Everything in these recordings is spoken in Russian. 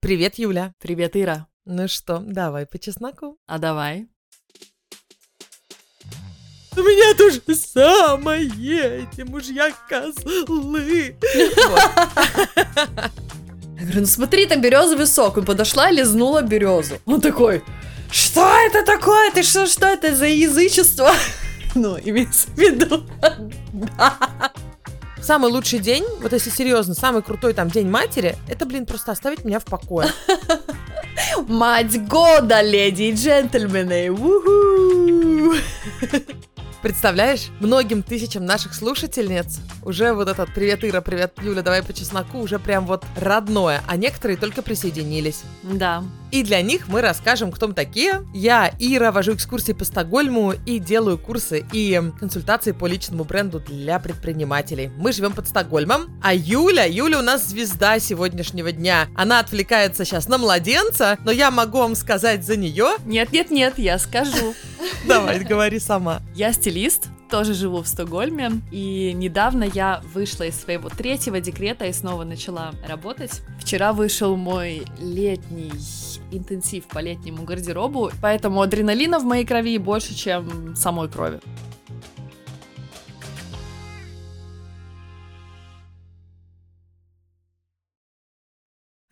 Привет, Юля. Привет, Ира. Ну что, давай по чесноку. А давай. У меня то же самое, эти мужья козлы. Я говорю, ну смотри, там березовый сок. И подошла, лизнула березу. Он такой, что это такое? Ты что, что это за язычество? Ну, имеется в виду. Самый лучший день, вот если серьезно, самый крутой там день матери, это, блин, просто оставить меня в покое. Мать года, леди и джентльмены. Представляешь, многим тысячам наших слушательниц уже вот этот «Привет, Ира, привет, Юля, давай по чесноку» уже прям вот родное, а некоторые только присоединились. Да. И для них мы расскажем, кто мы такие. Я, Ира, вожу экскурсии по Стокгольму и делаю курсы и консультации по личному бренду для предпринимателей. Мы живем под Стокгольмом, а Юля, Юля у нас звезда сегодняшнего дня. Она отвлекается сейчас на младенца, но я могу вам сказать за нее. Нет-нет-нет, я скажу. Давай, говори сама. Я стилист, тоже живу в Стокгольме, и недавно я вышла из своего третьего декрета и снова начала работать. Вчера вышел мой летний интенсив по летнему гардеробу, поэтому адреналина в моей крови больше, чем самой крови.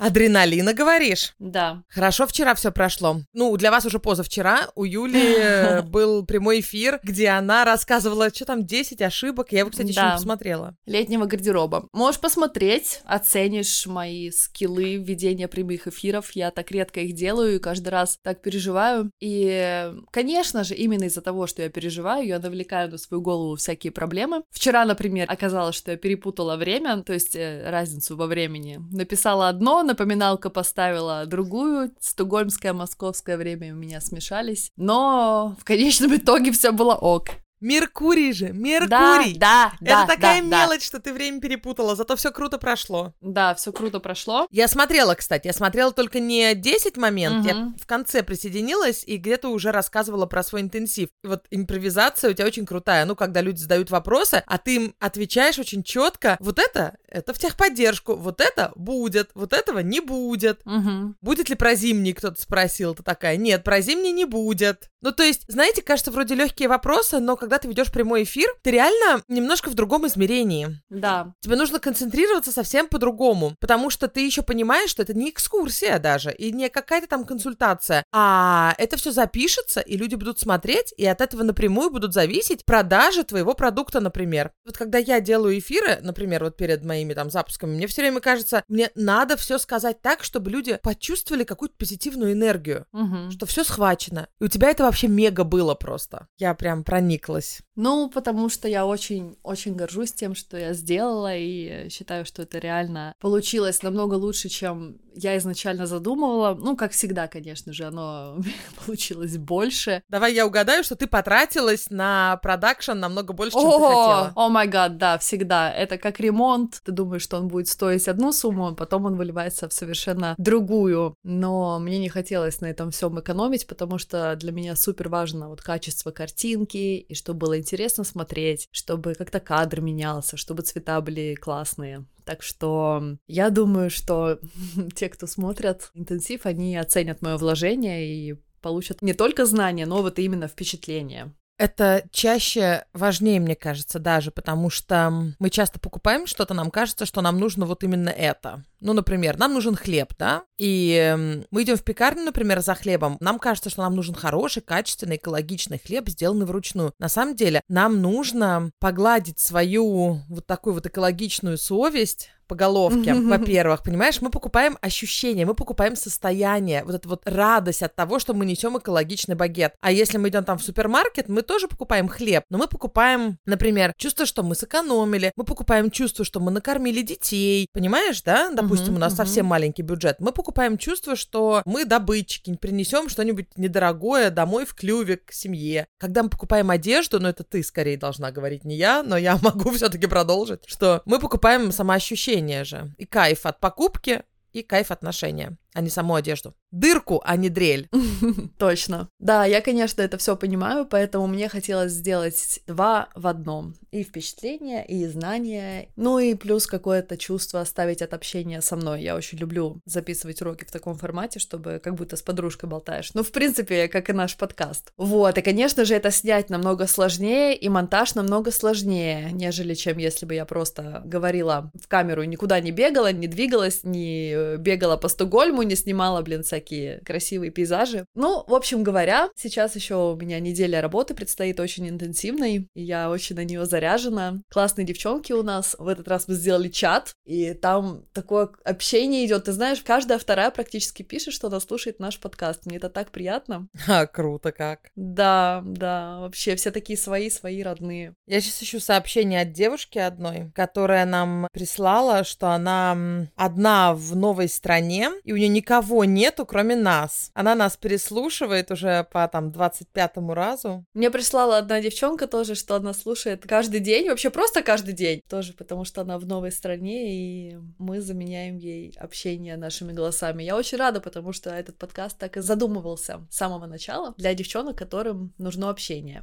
Адреналина, говоришь? Да. Хорошо вчера все прошло. Ну, для вас уже позавчера. У Юли э, был прямой эфир, где она рассказывала, что там, 10 ошибок. Я его, кстати, еще не посмотрела. Летнего гардероба. Можешь посмотреть, оценишь мои скиллы ведения прямых эфиров. Я так редко их делаю и каждый раз так переживаю. И, конечно же, именно из-за того, что я переживаю, я навлекаю на свою голову всякие проблемы. Вчера, например, оказалось, что я перепутала время, то есть э, разницу во времени. Написала одно, напоминалка поставила другую. Стокгольмское, московское время у меня смешались. Но в конечном итоге все было ок. Меркурий же, Меркурий. Да, да, Это да, такая да, да. мелочь, что ты время перепутала, зато все круто прошло. Да, все круто прошло. Я смотрела, кстати, я смотрела только не 10 моментов, я Мгм. в конце присоединилась и где-то уже рассказывала про свой интенсив. И вот импровизация у тебя очень крутая. Ну, когда люди задают вопросы, а ты им отвечаешь очень четко. Вот это, это в техподдержку, вот это будет, вот этого не будет. Мгм. Будет ли про зимний, кто-то спросил, ты такая, нет, про зимний не будет. Ну, то есть, знаете, кажется, вроде легкие вопросы, но когда ты ведешь прямой эфир, ты реально немножко в другом измерении. Да, Тебе нужно концентрироваться совсем по-другому, потому что ты еще понимаешь, что это не экскурсия даже, и не какая-то там консультация, а это все запишется, и люди будут смотреть, и от этого напрямую будут зависеть продажи твоего продукта, например. Вот когда я делаю эфиры, например, вот перед моими там запусками, мне все время кажется, мне надо все сказать так, чтобы люди почувствовали какую-то позитивную энергию, Мгм. что все схвачено. И у тебя это вообще мега было просто. Я прям прониклась. Ну, потому что я очень-очень горжусь тем, что я сделала, и считаю, что это реально получилось намного лучше, чем я изначально задумывала. Ну, как всегда, конечно же, оно получилось больше. Давай я угадаю, что ты потратилась на продакшн намного больше, чем ты хотела. О май гад, да, всегда. Это как ремонт. Ты думаешь, что он будет стоить одну сумму, а потом он выливается в совершенно другую. Но мне не хотелось на этом всем экономить, потому что для меня супер важно вот качество картинки, и чтобы было интересно смотреть, чтобы как-то кадр менялся, чтобы цвета были классные. Так что я думаю, что те, кто смотрят интенсив, они оценят мое вложение и получат не только знания, но вот именно впечатление. Это чаще важнее, мне кажется, даже, потому что мы часто покупаем что-то, нам кажется, что нам нужно вот именно это. Ну, например, нам нужен хлеб, да? И эм, мы идем в пекарню, например, за хлебом. Нам кажется, что нам нужен хороший, качественный, экологичный хлеб, сделанный вручную. На самом деле, нам нужно погладить свою вот такую вот экологичную совесть по головке, во-первых, понимаешь, мы покупаем ощущения, мы покупаем состояние, вот эту вот радость от того, что мы несем экологичный багет. А если мы идем там в супермаркет, мы тоже покупаем хлеб, но мы покупаем, например, чувство, что мы сэкономили, мы покупаем чувство, что мы накормили детей, понимаешь, да? Допустим, Мгм, у нас совсем маленький бюджет. Мы покупаем чувство, что мы добытчики, принесем что-нибудь недорогое домой в клювик к семье. Когда мы покупаем одежду, ну это ты скорее должна говорить, не я, но я могу все-таки продолжить, что мы покупаем самоощущение же и кайф от покупки, и кайф отношения. А не саму одежду. Дырку, а не дрель. Точно. Да, я, конечно, это все понимаю, поэтому мне хотелось сделать два в одном. И впечатление, и знания, ну и плюс какое-то чувство оставить от общения со мной. Я очень люблю записывать уроки в таком формате, чтобы как будто с подружкой болтаешь. Ну, в принципе, как и наш подкаст. Вот, и, конечно же, это снять намного сложнее, и монтаж намного сложнее, нежели чем если бы я просто говорила в камеру никуда не бегала, не двигалась, не э, бегала по Стокгольму, не снимала, блин, всякие красивые пейзажи. Ну, в общем говоря, сейчас еще у меня неделя работы предстоит очень интенсивной, и я очень на нее заряжена. Классные девчонки у нас. В этот раз мы сделали чат, и там такое общение идет. Ты знаешь, каждая вторая практически пишет, что она слушает наш подкаст. Мне это так приятно. А, круто как. Да, да, вообще все такие свои, свои родные. Я сейчас ищу сообщение от девушки одной, которая нам прислала, что она одна в новой стране, и у нее никого нету, кроме нас. Она нас переслушивает уже по там 25 разу. Мне прислала одна девчонка тоже, что она слушает каждый день, вообще просто каждый день. Тоже потому, что она в новой стране, и мы заменяем ей общение нашими голосами. Я очень рада, потому что этот подкаст так и задумывался с самого начала для девчонок, которым нужно общение.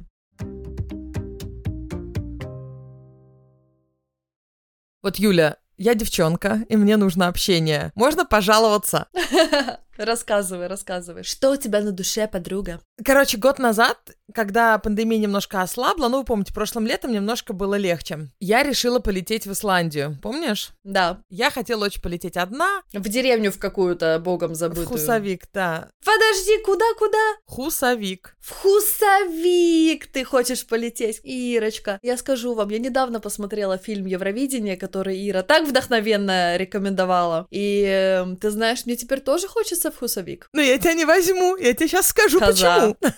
Вот, Юля, я девчонка, и мне нужно общение. Можно пожаловаться? Рассказывай, рассказывай. Что у тебя на душе, подруга? Короче, год назад, когда пандемия немножко ослабла, ну, вы помните, прошлым летом немножко было легче, я решила полететь в Исландию. Помнишь? Да. Я хотела очень полететь одна. В деревню в какую-то богом забытую. В Хусовик, да. Подожди, куда-куда? Хусовик. В Хусовик ты хочешь полететь. Ирочка, я скажу вам, я недавно посмотрела фильм «Евровидение», который Ира так вдохновенно рекомендовала. И э, ты знаешь, мне теперь тоже хочется в Хусовик. Но я тебя не возьму, я тебе сейчас скажу, Коза. почему.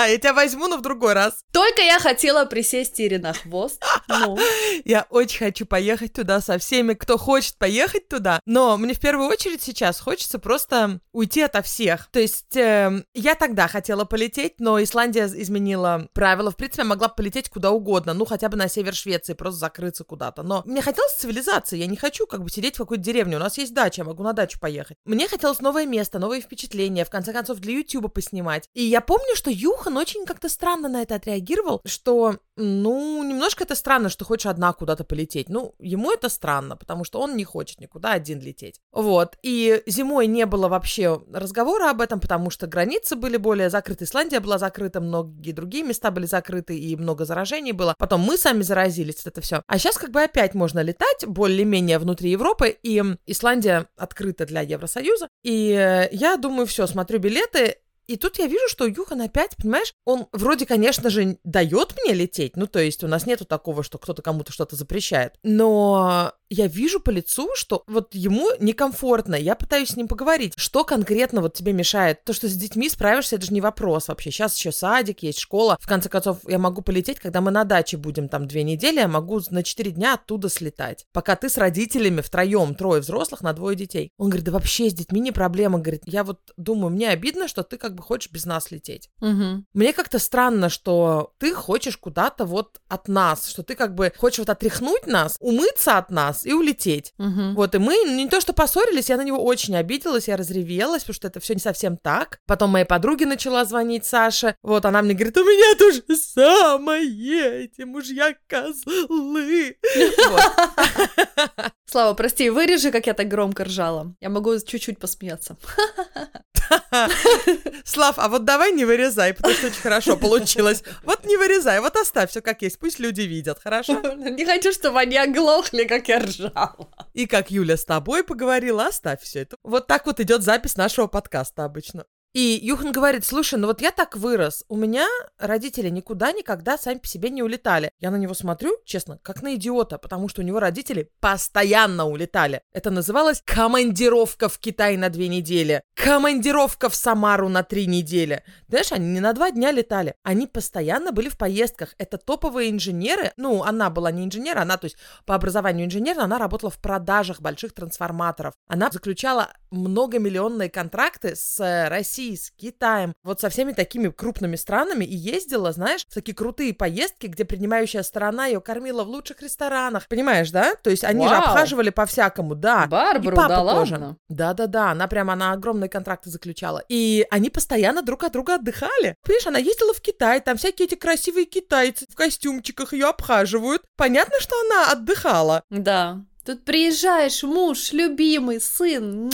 Я тебя возьму, но в другой раз. Только я хотела присесть Ире на хвост. Ну, Я очень хочу поехать туда со всеми, кто хочет поехать туда, но мне в первую очередь сейчас хочется просто уйти ото всех. То есть эм, я тогда хотела полететь, но Исландия изменила правила. В принципе, я могла полететь куда угодно, ну хотя бы на север Швеции, просто закрыться куда-то. Но мне хотелось цивилизации, я не хочу как бы сидеть в какой-то деревне. У нас есть дача, я могу на дачу поехать. Мне хотелось новое место, новые впечатления, в конце концов, для Ютуба поснимать. И я помню, что Юхан очень как-то странно на это отреагировал, что, ну, немножко это странно, что хочешь одна куда-то полететь. Ну, ему это странно, потому что он не хочет никуда один лететь. Вот. И зимой не было вообще разговора об этом, потому что границы были более закрыты. Исландия была закрыта, многие другие места были закрыты, и много заражений было. Потом мы сами заразились, это все. А сейчас как бы опять можно летать более-менее внутри Европы, и Исландия открыта для Евросоюза. И э, я думаю, все, смотрю билеты, и тут я вижу, что Юхан опять, понимаешь, он вроде, конечно же, дает мне лететь, ну, то есть у нас нету такого, что кто-то кому-то что-то запрещает, но я вижу по лицу, что вот ему некомфортно, я пытаюсь с ним поговорить, что конкретно вот тебе мешает. То, что с детьми справишься, это же не вопрос вообще. Сейчас еще садик, есть школа. В конце концов, я могу полететь, когда мы на даче будем там две недели, я могу на четыре дня оттуда слетать. Пока ты с родителями втроем, трое взрослых на двое детей. Он говорит, да вообще с детьми не проблема. Говорит, я вот думаю, мне обидно, что ты как бы хочешь без нас лететь. Мгм. Мне как-то странно, что ты хочешь куда-то вот от нас, что ты как бы хочешь вот отряхнуть нас, умыться от нас и улететь. Мгм. Вот, и мы не то что поссорились, я на него очень обиделась, я разревелась, потому что это все не совсем так. Потом моей подруге начала звонить Саша. Вот, она мне говорит, у меня то же самое, эти мужья козлы. Слава, прости, вырежи, как я так громко ржала. Я могу чуть-чуть посмеяться. Слав, а вот давай не вырезай, потому что очень хорошо получилось. Вот не вырезай, вот оставь все как есть, пусть люди видят, хорошо? Не хочу, чтобы они оглохли, как я ржала. И как Юля с тобой поговорила, оставь все это. Вот так вот идет запись нашего подкаста обычно. И Юхан говорит, слушай, ну вот я так вырос, у меня родители никуда никогда сами по себе не улетали. Я на него смотрю, честно, как на идиота, потому что у него родители постоянно улетали. Это называлось командировка в Китай на две недели. Командировка в Самару на три недели. Знаешь, они не на два дня летали, они постоянно были в поездках. Это топовые инженеры. Ну, она была не инженер, она, то есть, по образованию инженер, она работала в продажах больших трансформаторов. Она заключала многомиллионные контракты с Россией, с Китаем, вот со всеми такими крупными странами и ездила, знаешь, в такие крутые поездки, где принимающая сторона ее кормила в лучших ресторанах. Понимаешь, да? То есть они Вау. же обхаживали по-всякому, да. Барбару, и да тоже. Да-да-да, она прямо, она огромные контракты заключала. И они постоянно друг от друга отдыхали. Понимаешь, она ездила в Китай, там всякие эти красивые китайцы в костюмчиках ее обхаживают. Понятно, что она отдыхала. Да. Тут приезжаешь, муж, любимый, сын.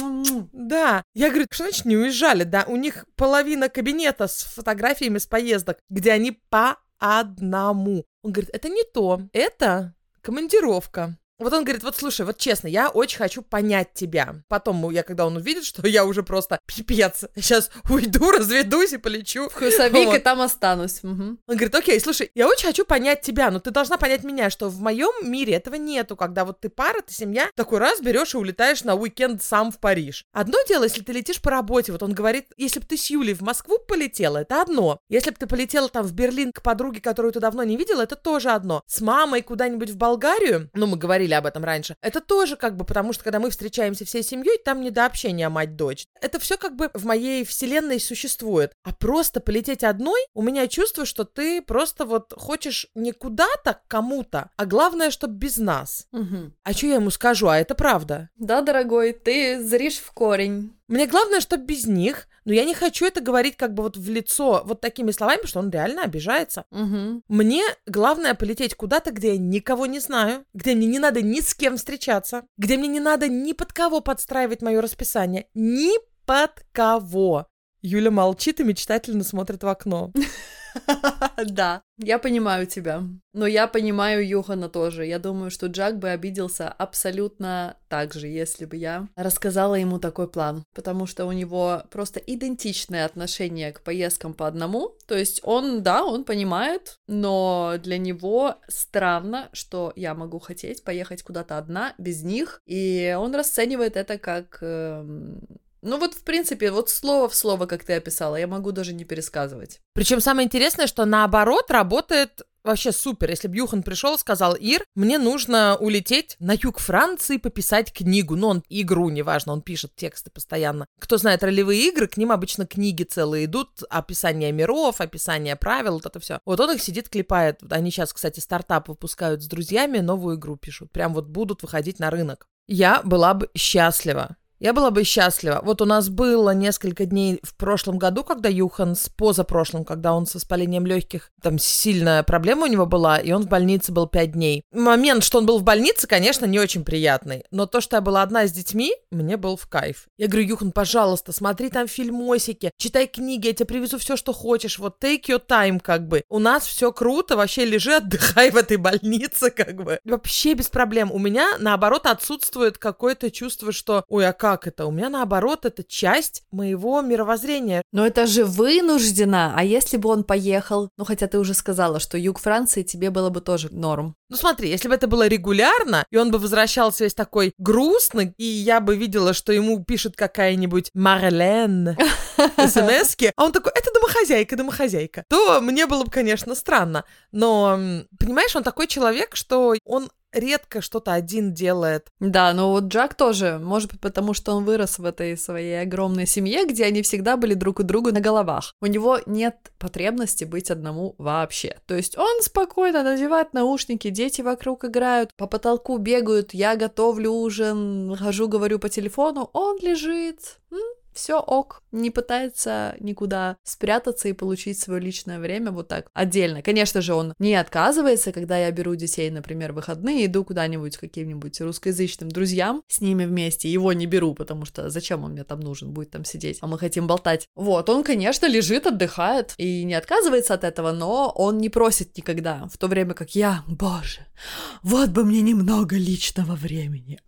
Да. Я говорю, что значит не уезжали, да? У них половина кабинета с фотографиями с поездок, где они по одному. Он говорит, это не то, это командировка. Вот он говорит, вот слушай, вот честно, я очень хочу понять тебя. Потом, я когда он увидит, что я уже просто пипец, сейчас уйду, разведусь и полечу. В Хусовик вот. и там останусь. Угу. Он говорит, окей, слушай, я очень хочу понять тебя, но ты должна понять меня, что в моем мире этого нету, когда вот ты пара, ты семья, такой раз берешь и улетаешь на уикенд сам в Париж. Одно дело, если ты летишь по работе, вот он говорит, если бы ты с Юлей в Москву полетела, это одно. Если бы ты полетела там в Берлин к подруге, которую ты давно не видела, это тоже одно. С мамой куда-нибудь в Болгарию, ну, мы говорили говорили об этом раньше. Это тоже как бы, потому что когда мы встречаемся всей семьей, там не до общения мать-дочь. Это все как бы в моей вселенной существует. А просто полететь одной, у меня чувство, что ты просто вот хочешь не куда-то к кому-то, а главное, чтобы без нас. Угу. А что я ему скажу? А это правда. Да, дорогой, ты зришь в корень. Мне главное, чтобы без них, но я не хочу это говорить как бы вот в лицо вот такими словами, потому что он реально обижается. Угу. Мне главное полететь куда-то, где я никого не знаю, где мне не надо ни с кем встречаться, где мне не надо ни под кого подстраивать мое расписание, ни под кого. Юля молчит и мечтательно смотрит в окно. Да, я понимаю тебя. Но я понимаю Юхана тоже. Я думаю, что Джак бы обиделся абсолютно так же, если бы я рассказала ему такой план. Потому что у него просто идентичное отношение к поездкам по одному. То есть он, да, он понимает, но для него странно, что я могу хотеть поехать куда-то одна, без них. И он расценивает это как э, ну вот, в принципе, вот слово в слово, как ты описала, я могу даже не пересказывать. Причем самое интересное, что наоборот работает вообще супер. Если бы Юхан пришел и сказал, Ир, мне нужно улететь на юг Франции, пописать книгу. Ну, он игру, неважно, он пишет тексты постоянно. Кто знает ролевые игры, к ним обычно книги целые идут, описание миров, описание правил, вот это все. Вот он их сидит, клепает. Они сейчас, кстати, стартап выпускают с друзьями, новую игру пишут. Прям вот будут выходить на рынок. Я была бы счастлива, я была бы счастлива. Вот у нас было несколько дней в прошлом году, когда Юхан, с позапрошлым, когда он с воспалением легких, там сильная проблема у него была, и он в больнице был пять дней. Момент, что он был в больнице, конечно, не очень приятный, но то, что я была одна с детьми, мне был в кайф. Я говорю, Юхан, пожалуйста, смотри там фильмосики, читай книги, я тебе привезу все, что хочешь, вот take your time, как бы. У нас все круто, вообще лежи, отдыхай в этой больнице, как бы. Вообще без проблем. У меня, наоборот, отсутствует какое-то чувство, что, ой, а это? У меня наоборот, это часть моего мировоззрения. Но это же вынуждено. А если бы он поехал? Ну, хотя ты уже сказала, что юг Франции тебе было бы тоже норм. Ну смотри, если бы это было регулярно, и он бы возвращался весь такой грустный, и я бы видела, что ему пишет какая-нибудь Марлен смс а он такой, это домохозяйка, домохозяйка, то мне было бы, конечно, странно. Но, понимаешь, он такой человек, что он редко что-то один делает. Да, но вот Джак тоже, может быть, потому что он вырос в этой своей огромной семье, где они всегда были друг у друга на головах. У него нет потребности быть одному вообще. То есть он спокойно надевает наушники, дети вокруг играют, по потолку бегают, я готовлю ужин, хожу, говорю по телефону, он лежит? Все ок, не пытается никуда спрятаться и получить свое личное время вот так отдельно. Конечно же, он не отказывается, когда я беру детей, например, выходные, иду куда-нибудь к каким-нибудь русскоязычным друзьям с ними вместе, его не беру, потому что зачем он мне там нужен, будет там сидеть, а мы хотим болтать. Вот, он, конечно, лежит, отдыхает и не отказывается от этого, но он не просит никогда, в то время как я, боже, вот бы мне немного личного времени.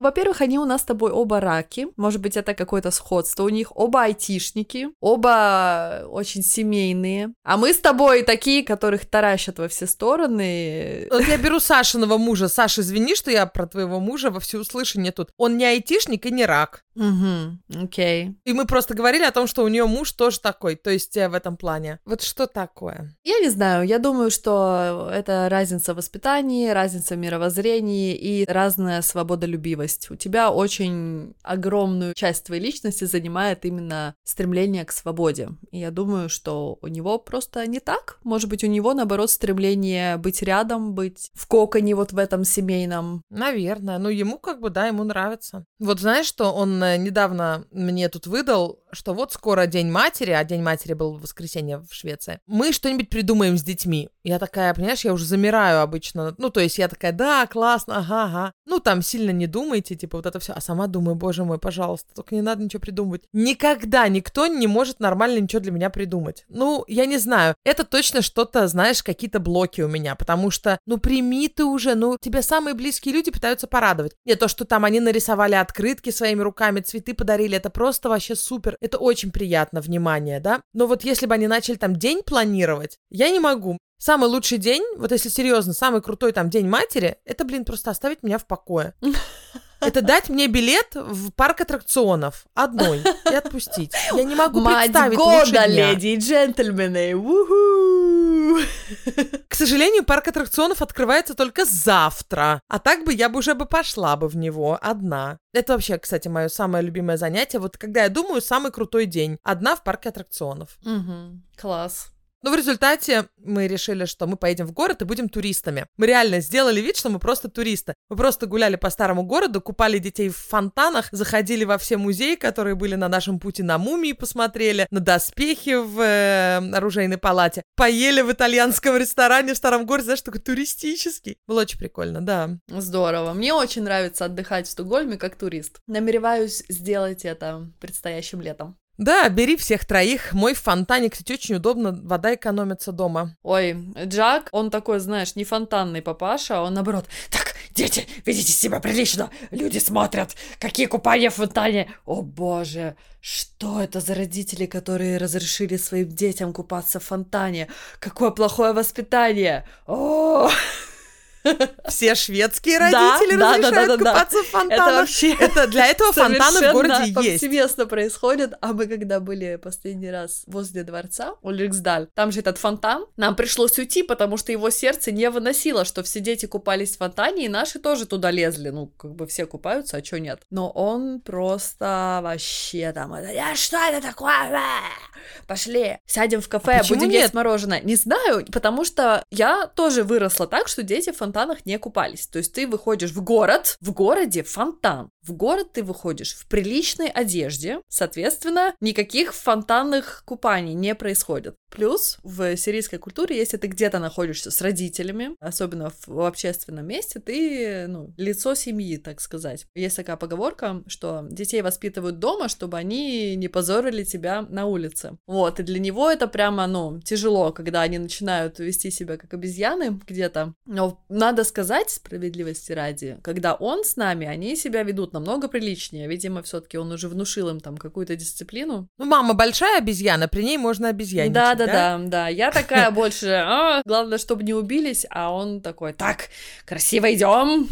Во-первых, они у нас с тобой оба раки, может быть, это какой-то сходство у них. Оба айтишники, оба очень семейные. А мы с тобой такие, которых таращат во все стороны. Вот я беру Сашиного мужа. Саша, извини, что я про твоего мужа во всеуслышание тут. Он не айтишник и не рак. Угу, окей. И мы просто говорили о том, что у нее муж тоже такой, то есть э, в этом плане. Вот что такое? Я не знаю, я думаю, что это разница в воспитании, разница в мировоззрении и разная свободолюбивость. У тебя очень огромную часть твоей личности занимает именно стремление к свободе. И я думаю, что у него просто не так. Может быть, у него, наоборот, стремление быть рядом, быть в коконе вот в этом семейном. Наверное. Ну, ему как бы, да, ему нравится. Вот знаешь, что он э, недавно мне тут выдал, что вот скоро День матери, а День матери был в воскресенье в Швеции. Мы что-нибудь придумаем с детьми. Я такая, понимаешь, я уже замираю обычно. Ну, то есть я такая, да, классно, ага, ага. Ну, там сильно не думайте, типа вот это все. А сама думаю, боже мой, пожалуйста, только не надо ничего придумывать. Никогда никто не может нормально ничего для меня придумать. Ну, я не знаю. Это точно что-то, знаешь, какие-то блоки у меня, потому что, ну, прими ты уже, ну, тебя самые близкие люди пытаются порадовать. Не то, что там они нарисовали открытки своими руками, цветы подарили, это просто вообще супер. Это очень приятно, внимание, да? Но вот если бы они начали там день планировать, я не могу. Самый лучший день, вот если серьезно, самый крутой там день матери, это, блин, просто оставить меня в покое. Это дать мне билет в парк аттракционов одной и отпустить. Я не могу Мать представить года, лучше дня. леди и джентльмены! Уху! К сожалению, парк аттракционов открывается только завтра. А так бы я бы уже бы пошла бы в него одна. Это вообще, кстати, мое самое любимое занятие. Вот когда я думаю, самый крутой день. Одна в парке аттракционов. Мгм. Класс. Но в результате мы решили, что мы поедем в город и будем туристами. Мы реально сделали вид, что мы просто туристы. Мы просто гуляли по старому городу, купали детей в фонтанах, заходили во все музеи, которые были на нашем пути на мумии, посмотрели, на доспехи в э, оружейной палате, поели в итальянском ресторане в старом городе, знаешь, такой туристический. Было очень прикольно, да. Здорово. Мне очень нравится отдыхать в Стокгольме как турист. Намереваюсь сделать это предстоящим летом. Да, бери всех троих. Мой фонтане, кстати, очень удобно, вода экономится дома. Ой, Джак, он такой, знаешь, не фонтанный папаша, а он наоборот. Так, дети, ведите себя прилично, люди смотрят, какие купания в фонтане. О боже, что это за родители, которые разрешили своим детям купаться в фонтане? Какое плохое воспитание! О, Все шведские Да, родители да, да, разрешают да, да, да. купаться в это фонтанах. вообще Это для этого фонтаны в городе есть. повсеместно происходит. А мы когда были последний раз возле дворца Ульриксдаль, там же этот фонтан, нам пришлось уйти, потому что его сердце не выносило, что все дети купались в фонтане, и наши тоже туда лезли. Ну, как бы все купаются, а чё нет? Но он просто вообще там... это, «Я что это такое? Пошли, сядем в кафе, А будем нет? есть мороженое. Не знаю, потому что я тоже выросла так, что дети в фонтанах не купались. То есть ты выходишь в город, в городе фонтан. В город ты выходишь в приличной одежде, соответственно, никаких фонтанных купаний не происходит. Плюс в сирийской культуре, если ты где-то находишься с родителями, особенно в, общественном месте, ты, ну, лицо семьи, так сказать. Есть такая поговорка, что детей воспитывают дома, чтобы они не позорили тебя на улице. Вот, и для него это прямо, ну, тяжело, когда они начинают вести себя как обезьяны где-то. Но надо сказать, справедливости ради, когда он с нами, они себя ведут намного приличнее. Видимо, все-таки он уже внушил им там какую-то дисциплину. Ну, мама большая обезьяна, при ней можно обезьяничать, Да, да, да, да. Я такая больше, «А, главное, чтобы не убились, а он такой, так, красиво идем.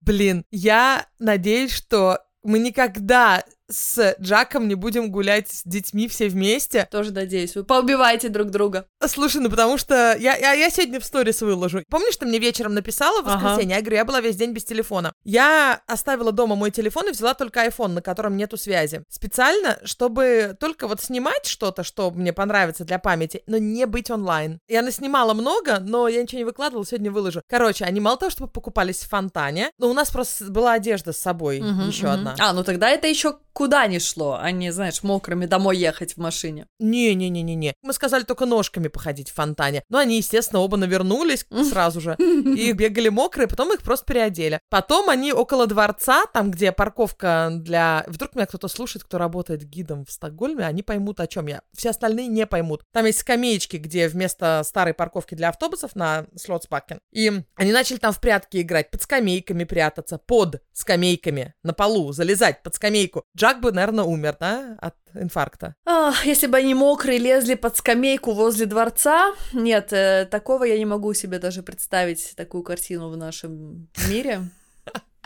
Блин, я надеюсь, что мы никогда с Джаком не будем гулять с детьми все вместе. Тоже надеюсь, вы поубиваете друг друга. Слушай, ну потому что я, я, я сегодня в сторис выложу. Помнишь, ты мне вечером написала в Ага. воскресенье? Я говорю, я была весь день без телефона. Я оставила дома мой телефон и взяла только iPhone, на котором нету связи. Специально, чтобы только вот снимать что-то, что мне понравится для памяти, но не быть онлайн. Я наснимала много, но я ничего не выкладывала, сегодня выложу. Короче, они мало того, чтобы покупались в фонтане, но у нас просто была одежда с собой, Мгм, еще мгм. одна. А, ну тогда это еще куда ни шло, а не, знаешь, мокрыми домой ехать в машине. Не-не-не-не-не. Мы сказали только ножками походить в фонтане. Но они, естественно, оба навернулись сразу же. И бегали мокрые, потом их просто переодели. Потом они около дворца, там, где парковка для... Вдруг меня кто-то слушает, кто работает гидом в Стокгольме, они поймут, о чем я. Все остальные не поймут. Там есть скамеечки, где вместо старой парковки для автобусов на Слотсбакен. И они начали там в прятки играть, под скамейками прятаться, под скамейками, на полу, залезать под скамейку. Джак бы, наверное, умер, да, от инфаркта. Ах, если бы они мокрые лезли под скамейку возле дворца, нет, э, такого я не могу себе даже представить, такую картину в нашем мире.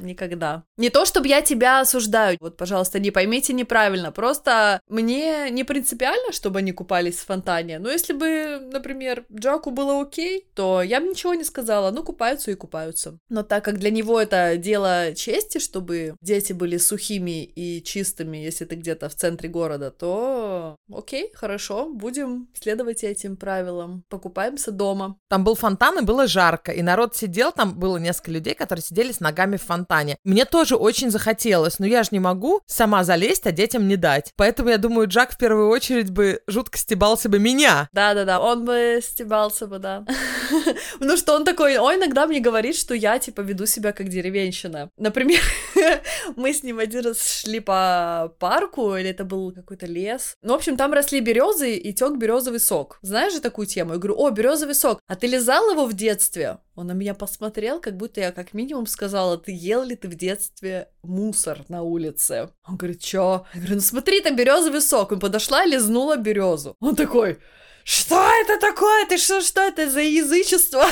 Никогда. Не то, чтобы я тебя осуждаю. Вот, пожалуйста, не поймите неправильно. Просто мне не принципиально, чтобы они купались в фонтане. Но если бы, например, Джаку было окей, то я бы ничего не сказала. Ну, купаются и купаются. Но так как для него это дело чести, чтобы дети были сухими и чистыми, если ты где-то в центре города, то окей, хорошо, будем следовать этим правилам. Покупаемся дома. Там был фонтан, и было жарко. И народ сидел, там было несколько людей, которые сидели с ногами в фонтане фонтане. Мне тоже очень захотелось, но я же не могу сама залезть, а детям не дать. Поэтому я думаю, Джак в первую очередь бы жутко стебался бы меня. Да-да-да, он бы стебался бы, да. Ну что он такой, он иногда мне говорит, что я, типа, веду себя как деревенщина. Например, мы с ним один раз шли по парку, или это был какой-то лес. Ну, в общем, там росли березы и тек березовый сок. Знаешь же такую тему? Я говорю, о, березовый сок. А ты лизал его в детстве? Он на меня посмотрел, как будто я как минимум сказала, ты ел ли ты в детстве мусор на улице? Он говорит, чё? Я говорю, ну смотри, там березовый сок. Он подошла и лизнула березу. Он такой, что это такое? Ты что, что это за язычество?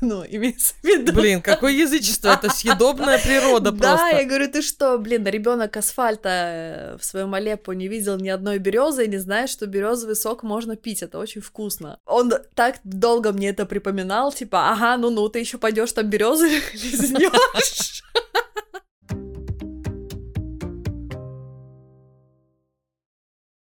Ну, имеется в виду. Блин, какое язычество, это съедобная природа просто. Да, я говорю, ты что, блин, ребенок асфальта э, в своем Алеппо не видел ни одной березы и не знает, что березовый сок можно пить, это очень вкусно. Он так долго мне это припоминал, типа, ага, ну-ну, ты еще пойдешь там березы лизнешь.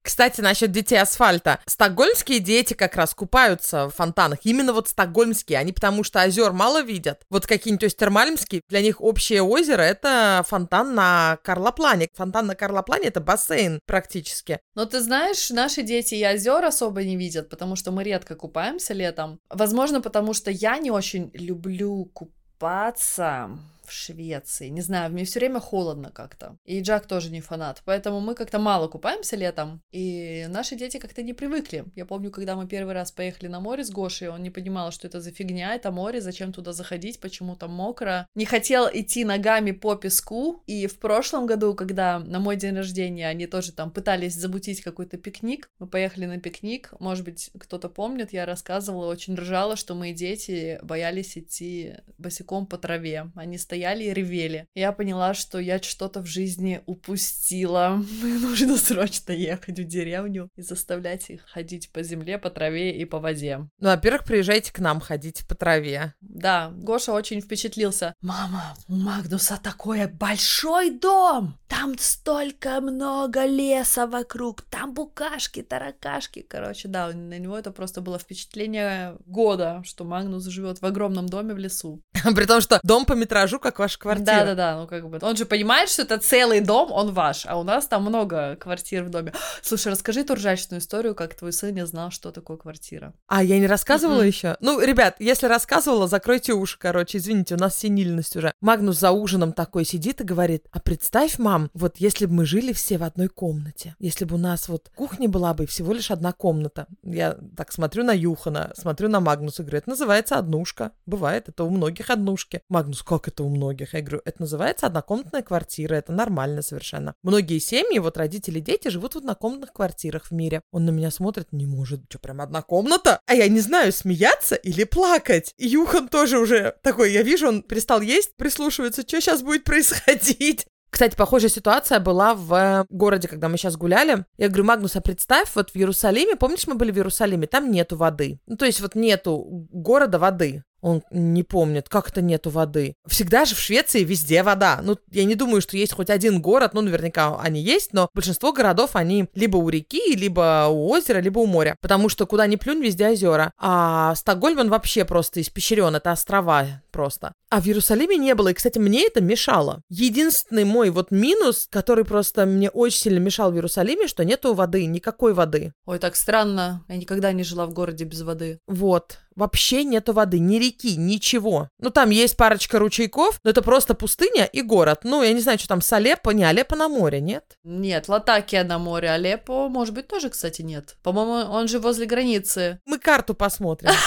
Кстати, насчет детей асфальта. Стокгольмские дети как раз купаются в фонтанах. Именно вот стокгольмские. Они потому что озер мало видят. Вот какие-нибудь, то термальмские, для них общее озеро — это фонтан на Карлоплане. Фонтан на Карлоплане — это бассейн практически. Но ты знаешь, наши дети и озер особо не видят, потому что мы редко купаемся летом. Возможно, потому что я не очень люблю купаться в Швеции. Не знаю, мне все время холодно как-то. И Джак тоже не фанат. Поэтому мы как-то мало купаемся летом. И наши дети как-то не привыкли. Я помню, когда мы первый раз поехали на море с Гошей, он не понимал, что это за фигня, это море, зачем туда заходить, почему там мокро. Не хотел идти ногами по песку. И в прошлом году, когда на мой день рождения они тоже там пытались замутить какой-то пикник, мы поехали на пикник. Может быть, кто-то помнит, я рассказывала, очень ржала, что мои дети боялись идти босиком по траве. Они стояли стояли и ревели. Я поняла, что я что-то в жизни упустила. Мне нужно срочно ехать в деревню и заставлять их ходить по земле, по траве и по воде. Ну, во-первых, приезжайте к нам ходить по траве. Да, Гоша очень впечатлился. Мама, у Магнуса такой большой дом! Там столько много леса вокруг, там букашки, таракашки. Короче, да, на него это просто было впечатление года, что Магнус живет в огромном доме в лесу. При том, что дом по метражу, как ваша квартира. Да-да-да, ну как бы. Он же понимает, что это целый дом, он ваш, а у нас там много квартир в доме. Слушай, расскажи ту ржачную историю, как твой сын не знал, что такое квартира. А, я не рассказывала mm-hmm. еще? Ну, ребят, если рассказывала, закройте уши, короче, извините, у нас синильность уже. Магнус за ужином такой сидит и говорит, а представь, мам, вот если бы мы жили все в одной комнате, если бы у нас вот кухня была бы всего лишь одна комната. Я так смотрю на Юхана, смотрю на Магнуса, говорю, это называется однушка. Бывает, это у многих однушки. Магнус, как это у многих? Я говорю, это называется однокомнатная квартира, это нормально совершенно. Многие семьи, вот родители, дети живут в однокомнатных квартирах в мире. Он на меня смотрит, не может, что, прям одна комната? А я не знаю, смеяться или плакать. И Юхан тоже уже такой, я вижу, он перестал есть, прислушивается, что сейчас будет происходить. Кстати, похожая ситуация была в городе, когда мы сейчас гуляли. Я говорю, Магнус, а представь, вот в Иерусалиме, помнишь, мы были в Иерусалиме, там нету воды. Ну, то есть вот нету города воды он не помнит, как это нету воды. Всегда же в Швеции везде вода. Ну, я не думаю, что есть хоть один город, ну, наверняка они есть, но большинство городов, они либо у реки, либо у озера, либо у моря. Потому что куда ни плюнь, везде озера. А Стокгольм, он вообще просто испещрен, это острова просто. А в Иерусалиме не было, и, кстати, мне это мешало. Единственный мой вот минус, который просто мне очень сильно мешал в Иерусалиме, что нету воды, никакой воды. Ой, так странно. Я никогда не жила в городе без воды. Вот. Вообще нету воды, ни реки, ничего. Ну, там есть парочка ручейков, но это просто пустыня и город. Ну, я не знаю, что там с Алеппо, не Алеппо на море, нет? Нет, Латакия на море, Алеппо, может быть, тоже, кстати, нет. По-моему, он же возле границы. Мы карту посмотрим.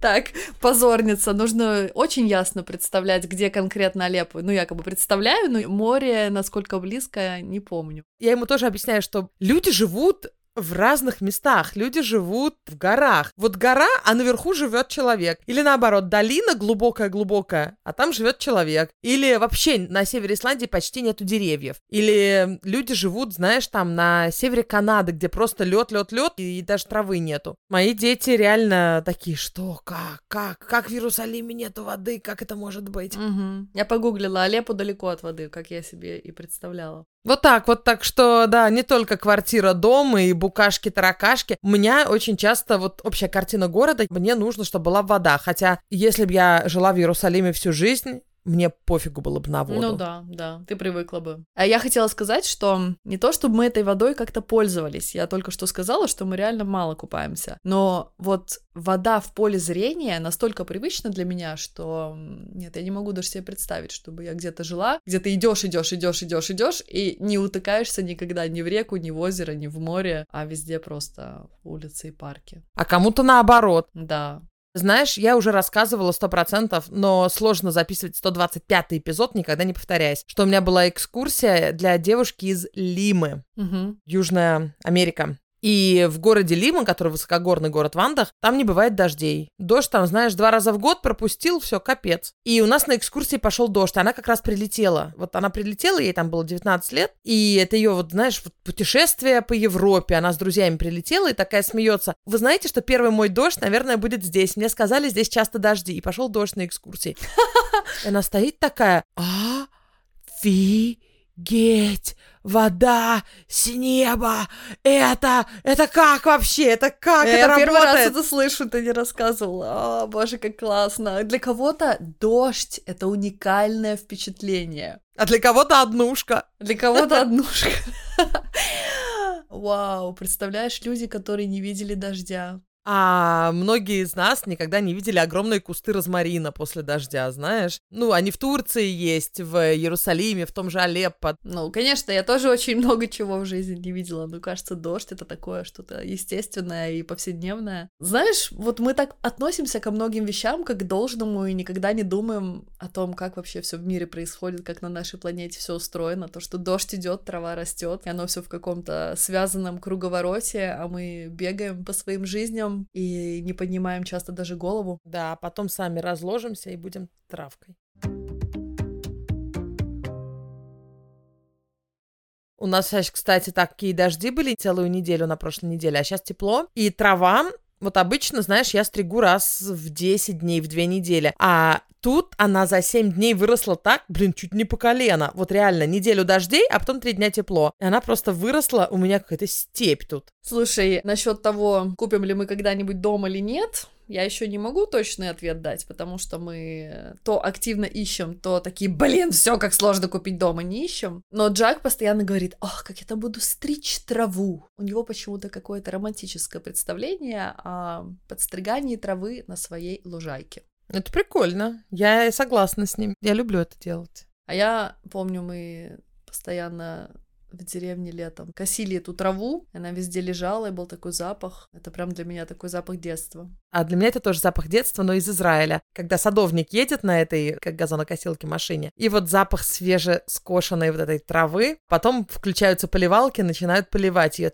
Так, позорница. Нужно очень ясно представлять, где конкретно Алеппо. Ну, якобы представляю, но море, насколько близко, не помню. Я ему тоже объясняю, что люди живут в разных местах. Люди живут в горах. Вот гора, а наверху живет человек. Или наоборот, долина глубокая-глубокая, а там живет человек. Или вообще на севере Исландии почти нету деревьев. Или люди живут, знаешь, там на севере Канады, где просто лед, лед, лед, и даже травы нету. Мои дети реально такие, что, как, как, как в Иерусалиме нету воды, как это может быть? Угу. Я погуглила, Алеппо далеко от воды, как я себе и представляла. Вот так вот, так что, да, не только квартира, дом и букашки-таракашки. У меня очень часто вот общая картина города, мне нужно, чтобы была вода. Хотя, если бы я жила в Иерусалиме всю жизнь, мне пофигу было бы на воду. Ну да, да, ты привыкла бы. А я хотела сказать, что не то, чтобы мы этой водой как-то пользовались, я только что сказала, что мы реально мало купаемся, но вот вода в поле зрения настолько привычна для меня, что нет, я не могу даже себе представить, чтобы я где-то жила, где ты идешь, идешь, идешь, идешь, идешь, и не утыкаешься никогда ни в реку, ни в озеро, ни в море, а везде просто улицы и парки. А кому-то наоборот. Да, знаешь, я уже рассказывала сто процентов, но сложно записывать 125 эпизод, никогда не повторяясь, что у меня была экскурсия для девушки из Лимы, угу. Южная Америка. И в городе Лима, который высокогорный город в Андах, там не бывает дождей. Дождь там, знаешь, два раза в год пропустил, все, капец. И у нас на экскурсии пошел дождь, она как раз прилетела. Вот она прилетела, ей там было 19 лет, и это ее, вот, знаешь, вот путешествие по Европе. Она с друзьями прилетела и такая смеется. Вы знаете, что первый мой дождь, наверное, будет здесь. Мне сказали, здесь часто дожди. И пошел дождь на экскурсии. И она стоит такая, а, фи, Геть, вода с неба, это, это как вообще, это как я это работает? первый раз это слышу, ты не рассказывала, о, боже, как классно. Для кого-то дождь — это уникальное впечатление. А для кого-то однушка. Для кого-то однушка. Вау, представляешь, люди, которые не видели дождя. А многие из нас никогда не видели огромные кусты розмарина после дождя, знаешь? Ну, они в Турции есть, в Иерусалиме, в том же Алеппо. Ну, конечно, я тоже очень много чего в жизни не видела. Но кажется, дождь — это такое что-то естественное и повседневное. Знаешь, вот мы так относимся ко многим вещам как к должному и никогда не думаем о том, как вообще все в мире происходит, как на нашей планете все устроено. То, что дождь идет, трава растет, и оно все в каком-то связанном круговороте, а мы бегаем по своим жизням, и не поднимаем часто даже голову. Да, а потом сами разложимся и будем травкой. У нас, кстати, такие дожди были целую неделю на прошлой неделе, а сейчас тепло. И трава вот обычно, знаешь, я стригу раз в 10 дней, в 2 недели. А тут она за 7 дней выросла так, блин, чуть не по колено. Вот реально, неделю дождей, а потом 3 дня тепло. И она просто выросла, у меня какая-то степь тут. Слушай, насчет того, купим ли мы когда-нибудь дом или нет, я еще не могу точный ответ дать, потому что мы то активно ищем, то такие, блин, все как сложно купить дома, не ищем. Но Джак постоянно говорит, ах, как я там буду стричь траву. У него почему-то какое-то романтическое представление о подстригании травы на своей лужайке. Это прикольно. Я согласна с ним. Я люблю это делать. А я помню, мы постоянно в деревне летом. Косили эту траву, она везде лежала, и был такой запах. Это прям для меня такой запах детства. А для меня это тоже запах детства, но из Израиля. Когда садовник едет на этой, как газонокосилке, машине, и вот запах свежескошенной вот этой травы, потом включаются поливалки, начинают поливать ее.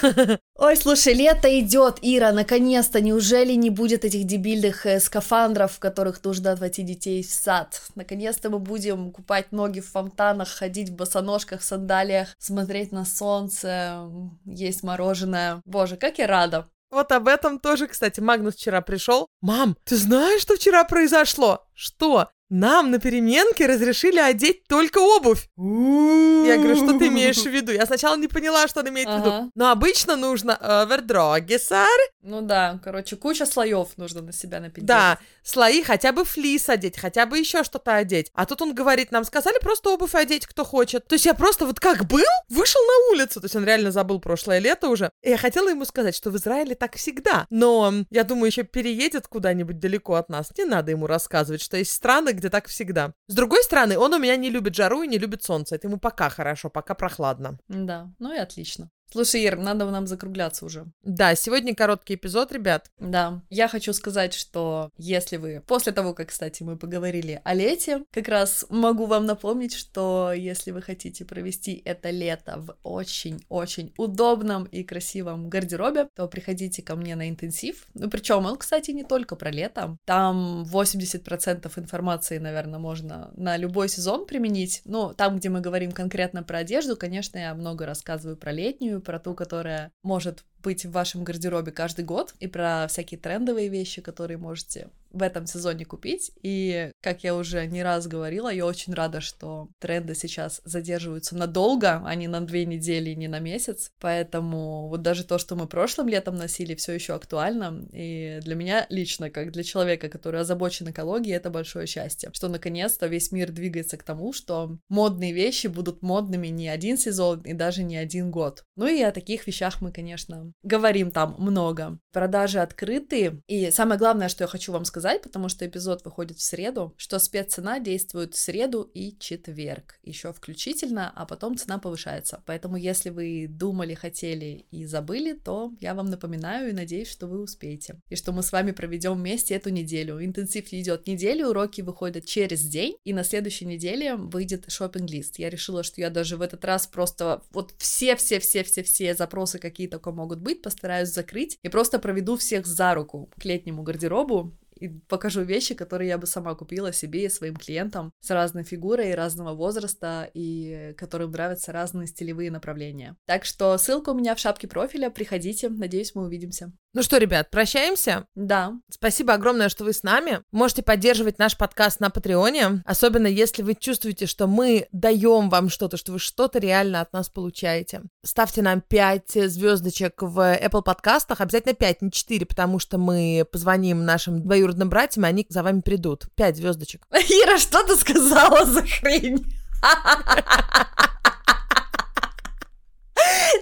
Ой, слушай, лето идет, Ира, наконец-то. Неужели не будет этих дебильных э, скафандров, в которых нужно отводить детей в сад? Наконец-то мы будем купать ноги в фонтанах, ходить в босоножках, сандалиях, смотреть на солнце, есть мороженое. Боже, как я рада. Вот об этом тоже, кстати, Магнус вчера пришел. Мам, ты знаешь, что вчера произошло? Что? Нам на переменке разрешили одеть только обувь. Я говорю, что ты имеешь в виду? Я сначала не поняла, что он имеет в виду. Но обычно нужно овердрогисар. Ну да, короче, куча слоев нужно на себя напить. Да, слои, хотя бы флис одеть, хотя бы еще что-то одеть. А тут он говорит, нам сказали просто обувь одеть, кто хочет. То есть я просто вот как был, вышел на улицу. То есть он реально забыл прошлое лето уже. И я хотела ему сказать, что в Израиле так всегда. Но я думаю, еще переедет куда-нибудь далеко от нас. Не надо ему рассказывать, что есть страны, где так всегда. С другой стороны, он у меня не любит жару и не любит солнце. Это ему пока хорошо, пока прохладно. Да, ну и отлично. Слушай, Ир, надо нам закругляться уже. Да, сегодня короткий эпизод, ребят. Да, я хочу сказать, что если вы, после того, как, кстати, мы поговорили о лете, как раз могу вам напомнить, что если вы хотите провести это лето в очень-очень удобном и красивом гардеробе, то приходите ко мне на интенсив. Ну, причем он, кстати, не только про лето. Там 80% информации, наверное, можно на любой сезон применить. Но там, где мы говорим конкретно про одежду, конечно, я много рассказываю про летнюю, про ту, которая может быть в вашем гардеробе каждый год, и про всякие трендовые вещи, которые можете в этом сезоне купить. И, как я уже не раз говорила, я очень рада, что тренды сейчас задерживаются надолго, а не на две недели, не на месяц. Поэтому вот даже то, что мы прошлым летом носили, все еще актуально. И для меня лично, как для человека, который озабочен экологией, это большое счастье, что наконец-то весь мир двигается к тому, что модные вещи будут модными не один сезон и даже не один год. Ну и о таких вещах мы, конечно, говорим там много. Продажи открытые. И самое главное, что я хочу вам сказать, потому что эпизод выходит в среду, что спеццена действует в среду и четверг, еще включительно, а потом цена повышается. Поэтому, если вы думали, хотели и забыли, то я вам напоминаю и надеюсь, что вы успеете. И что мы с вами проведем вместе эту неделю. Интенсив идет неделю, уроки выходят через день, и на следующей неделе выйдет шопинг-лист. Я решила, что я даже в этот раз просто вот все-все-все-все-все запросы, какие только могут быть, постараюсь закрыть и просто проведу всех за руку к летнему гардеробу, и покажу вещи, которые я бы сама купила себе и своим клиентам с разной фигурой, разного возраста и которым нравятся разные стилевые направления. Так что ссылка у меня в шапке профиля, приходите, надеюсь, мы увидимся. Ну что, ребят, прощаемся? Да. Спасибо огромное, что вы с нами. Можете поддерживать наш подкаст на Патреоне, особенно если вы чувствуете, что мы даем вам что-то, что вы что-то реально от нас получаете. Ставьте нам 5 звездочек в Apple подкастах, обязательно 5, не 4, потому что мы позвоним нашим двоюродным братьям, и они за вами придут. 5 звездочек. Ира, что ты сказала за хрень?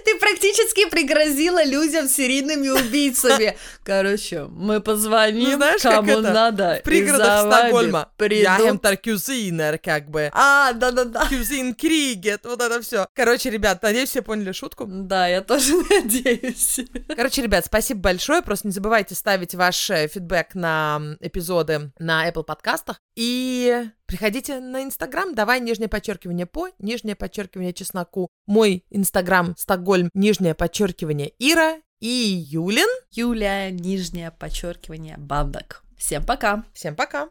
Ты практически пригрозила людям серийными убийцами. Короче, мы позвоним, ну, знаешь, кому это? надо. В пригородах Стокгольма. Я хемтар кюзинер, как бы. А, да-да-да. Кюзин кригет, вот это все. Короче, ребят, надеюсь, все поняли шутку. Да, я тоже надеюсь. Короче, ребят, спасибо большое. Просто не забывайте ставить ваш э, фидбэк на эпизоды на Apple подкастах. И Приходите на Инстаграм, давай нижнее подчеркивание по, нижнее подчеркивание чесноку. Мой Инстаграм Стокгольм, нижнее подчеркивание Ира и Юлин. Юля, нижнее подчеркивание Бандок. Всем пока. Всем пока.